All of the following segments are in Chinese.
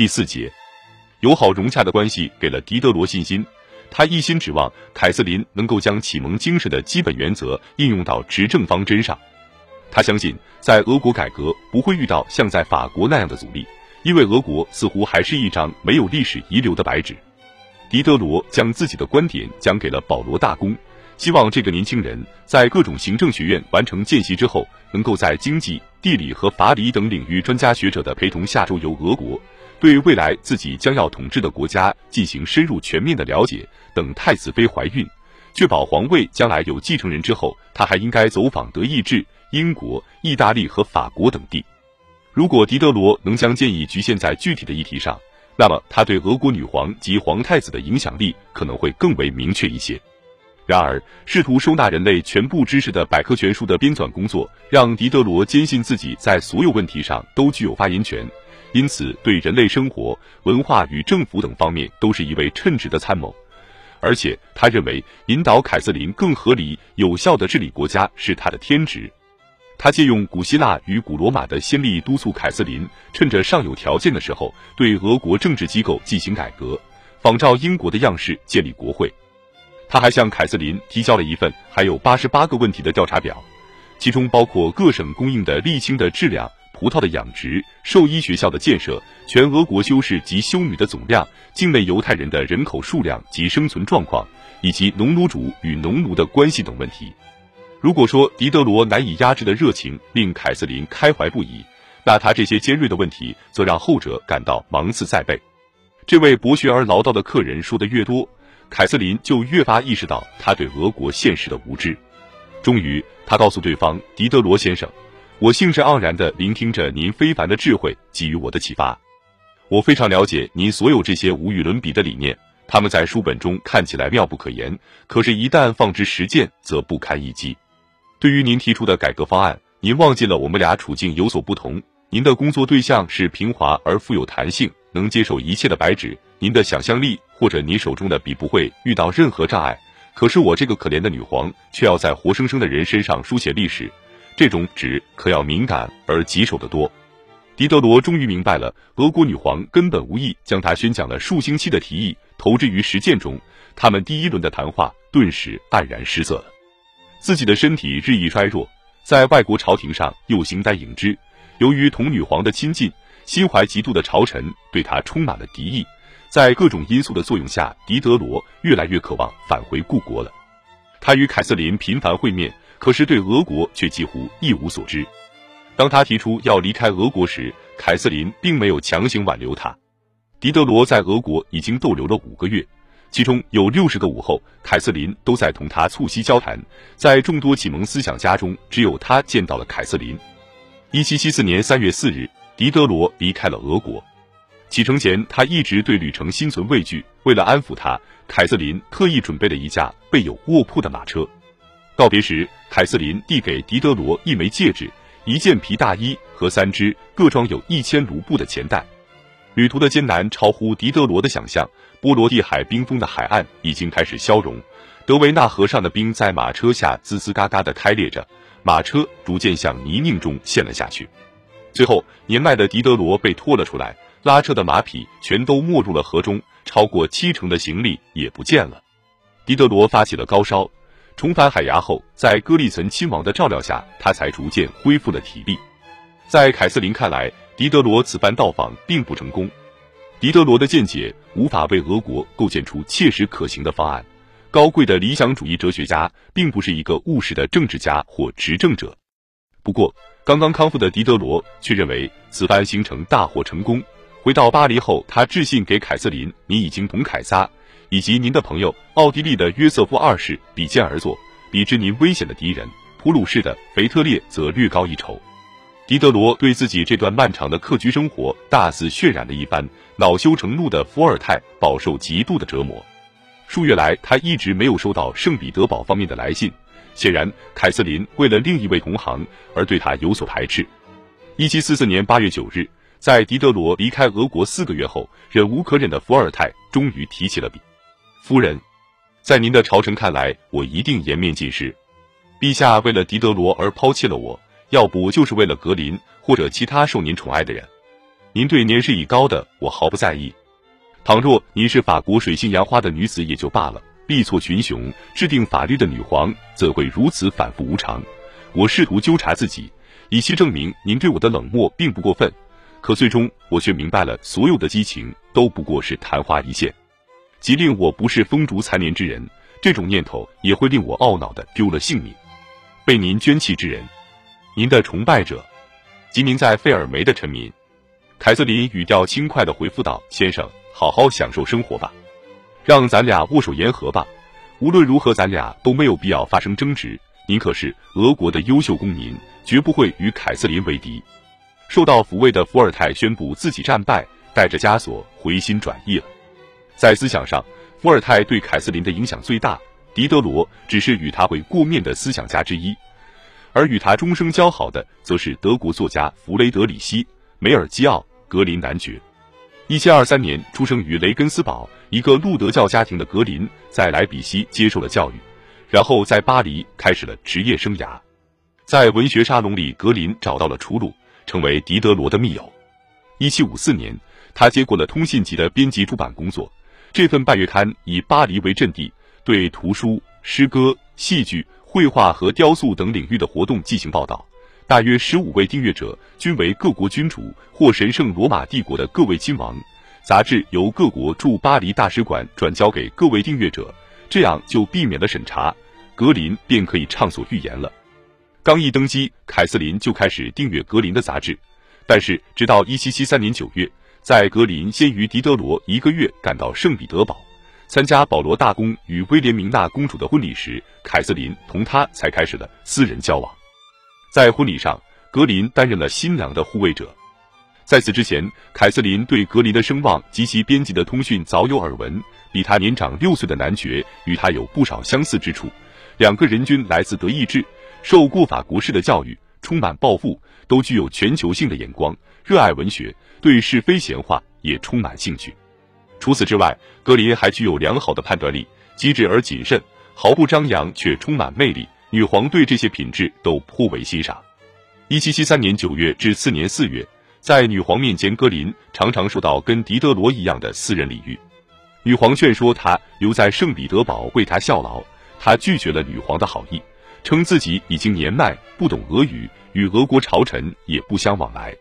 第四节，友好融洽的关系给了狄德罗信心，他一心指望凯瑟琳能够将启蒙精神的基本原则应用到执政方针上。他相信，在俄国改革不会遇到像在法国那样的阻力，因为俄国似乎还是一张没有历史遗留的白纸。狄德罗将自己的观点讲给了保罗大公，希望这个年轻人在各种行政学院完成见习之后，能够在经济、地理和法理等领域专家学者的陪同下周游俄国，对未来自己将要统治的国家进行深入全面的了解。等太子妃怀孕，确保皇位将来有继承人之后，他还应该走访德意志。英国、意大利和法国等地，如果狄德罗能将建议局限在具体的议题上，那么他对俄国女皇及皇太子的影响力可能会更为明确一些。然而，试图收纳人类全部知识的百科全书的编纂工作，让狄德罗坚信自己在所有问题上都具有发言权，因此对人类生活、文化与政府等方面都是一位称职的参谋。而且，他认为引导凯瑟琳更合理、有效地治理国家是他的天职。他借用古希腊与古罗马的先例，督促凯瑟琳趁着尚有条件的时候，对俄国政治机构进行改革，仿照英国的样式建立国会。他还向凯瑟琳提交了一份还有八十八个问题的调查表，其中包括各省供应的沥青的质量、葡萄的养殖、兽医学校的建设、全俄国修士及修女的总量、境内犹太人的人口数量及生存状况，以及农奴主与农奴的关系等问题。如果说狄德罗难以压制的热情令凯瑟琳开怀不已，那他这些尖锐的问题则让后者感到芒刺在背。这位博学而唠叨的客人说的越多，凯瑟琳就越发意识到他对俄国现实的无知。终于，他告诉对方：“狄德罗先生，我兴致盎然地聆听着您非凡的智慧给予我的启发。我非常了解您所有这些无与伦比的理念，他们在书本中看起来妙不可言，可是，一旦放之实践，则不堪一击。”对于您提出的改革方案，您忘记了我们俩处境有所不同。您的工作对象是平滑而富有弹性、能接受一切的白纸，您的想象力或者您手中的笔不会遇到任何障碍。可是我这个可怜的女皇却要在活生生的人身上书写历史，这种纸可要敏感而棘手得多。狄德罗终于明白了，俄国女皇根本无意将他宣讲了数星期的提议投之于实践中。他们第一轮的谈话顿时黯然失色了。自己的身体日益衰弱，在外国朝廷上又形单影只。由于同女皇的亲近，心怀嫉妒的朝臣对他充满了敌意。在各种因素的作用下，狄德罗越来越渴望返回故国了。他与凯瑟琳频繁会面，可是对俄国却几乎一无所知。当他提出要离开俄国时，凯瑟琳并没有强行挽留他。狄德罗在俄国已经逗留了五个月。其中有六十个午后，凯瑟琳都在同他促膝交谈。在众多启蒙思想家中，只有他见到了凯瑟琳。一七七四年三月四日，狄德罗离开了俄国。启程前，他一直对旅程心存畏惧。为了安抚他，凯瑟琳特意准备了一架备有卧铺的马车。告别时，凯瑟琳递给狄德罗一枚戒指、一件皮大衣和三只各装有一千卢布的钱袋。旅途的艰难超乎狄德罗的想象。波罗的海冰封的海岸已经开始消融，德维纳河上的冰在马车下滋滋嘎嘎的开裂着，马车逐渐向泥泞中陷了下去。最后，年迈的狄德罗被拖了出来，拉车的马匹全都没入了河中，超过七成的行李也不见了。狄德罗发起了高烧，重返海牙后，在戈利岑亲王的照料下，他才逐渐恢复了体力。在凯瑟琳看来，狄德罗此番到访并不成功。狄德罗的见解无法为俄国构建出切实可行的方案。高贵的理想主义哲学家并不是一个务实的政治家或执政者。不过，刚刚康复的狄德罗却认为此番行程大获成功。回到巴黎后，他致信给凯瑟琳：“你已经同凯撒以及您的朋友奥地利的约瑟夫二世比肩而坐，比之您危险的敌人普鲁士的腓特烈则略高一筹。”狄德罗对自己这段漫长的客居生活大肆渲染了一番，恼羞成怒的伏尔泰饱受极度的折磨。数月来，他一直没有收到圣彼得堡方面的来信。显然，凯瑟琳为了另一位同行而对他有所排斥。一七四四年八月九日，在狄德罗离开俄国四个月后，忍无可忍的伏尔泰终于提起了笔：“夫人，在您的朝臣看来，我一定颜面尽失。陛下为了狄德罗而抛弃了我。”要不就是为了格林或者其他受您宠爱的人，您对年事已高的我毫不在意。倘若您是法国水性杨花的女子也就罢了，力挫群雄、制定法律的女皇怎会如此反复无常？我试图纠察自己，以期证明您对我的冷漠并不过分，可最终我却明白了，所有的激情都不过是昙花一现。即令我不是风烛残年之人，这种念头也会令我懊恼的丢了性命。被您捐弃之人，您的崇拜者，即您在费尔梅的臣民。凯瑟琳语调轻快的回复道：“先生，好好享受生活吧，让咱俩握手言和吧。无论如何，咱俩都没有必要发生争执。您可是俄国的优秀公民，绝不会与凯瑟琳为敌。”受到抚慰的伏尔泰宣布自己战败，带着枷锁回心转意了。在思想上，伏尔泰对凯瑟琳的影响最大，狄德罗只是与他会过面的思想家之一，而与他终生交好的，则是德国作家弗雷德里希·梅尔基奥。格林男爵，一七二三年出生于雷根斯堡一个路德教家庭的格林，在莱比锡接受了教育，然后在巴黎开始了职业生涯。在文学沙龙里，格林找到了出路，成为狄德罗的密友。一七五四年，他接过了通信集的编辑出版工作。这份半月刊以巴黎为阵地，对图书、诗歌、戏剧、绘画和雕塑等领域的活动进行报道。大约十五位订阅者均为各国君主或神圣罗马帝国的各位亲王。杂志由各国驻巴黎大使馆转交给各位订阅者，这样就避免了审查，格林便可以畅所欲言了。刚一登基，凯瑟琳就开始订阅格林的杂志。但是，直到一七七三年九月，在格林先于狄德罗一个月赶到圣彼得堡，参加保罗大公与威廉明娜公主的婚礼时，凯瑟琳同他才开始了私人交往。在婚礼上，格林担任了新娘的护卫者。在此之前，凯瑟琳对格林的声望及其编辑的通讯早有耳闻。比他年长六岁的男爵与他有不少相似之处，两个人均来自德意志，受过法国式的教育，充满抱负，都具有全球性的眼光，热爱文学，对是非闲话也充满兴趣。除此之外，格林还具有良好的判断力，机智而谨慎，毫不张扬却充满魅力。女皇对这些品质都颇为欣赏。一七七三年九月至次年四月，在女皇面前，格林常常受到跟狄德罗一样的私人礼遇。女皇劝说他留在圣彼得堡为他效劳，他拒绝了女皇的好意，称自己已经年迈，不懂俄语，与俄国朝臣也不相往来。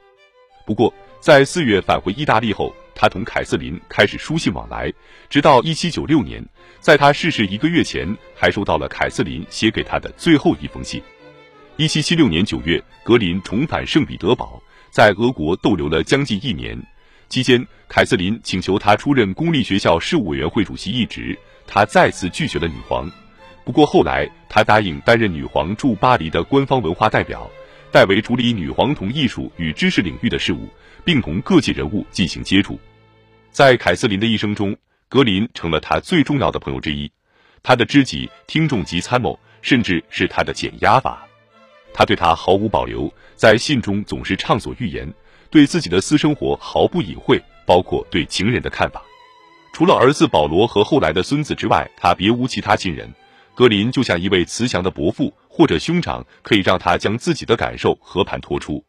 不过，在四月返回意大利后，他同凯瑟琳开始书信往来，直到一七九六年。在他逝世一个月前，还收到了凯瑟琳写给他的最后一封信。一七七六年九月，格林重返圣彼得堡，在俄国逗留了将近一年。期间，凯瑟琳请求他出任公立学校事务委员会主席一职，他再次拒绝了女皇。不过后来，他答应担任女皇驻巴黎的官方文化代表，代为处理女皇同艺术与知识领域的事务，并同各界人物进行接触。在凯瑟琳的一生中，格林成了他最重要的朋友之一，他的知己、听众及参谋，甚至是他的减压阀。他对他毫无保留，在信中总是畅所欲言，对自己的私生活毫不隐晦，包括对情人的看法。除了儿子保罗和后来的孙子之外，他别无其他亲人。格林就像一位慈祥的伯父或者兄长，可以让他将自己的感受和盘托出。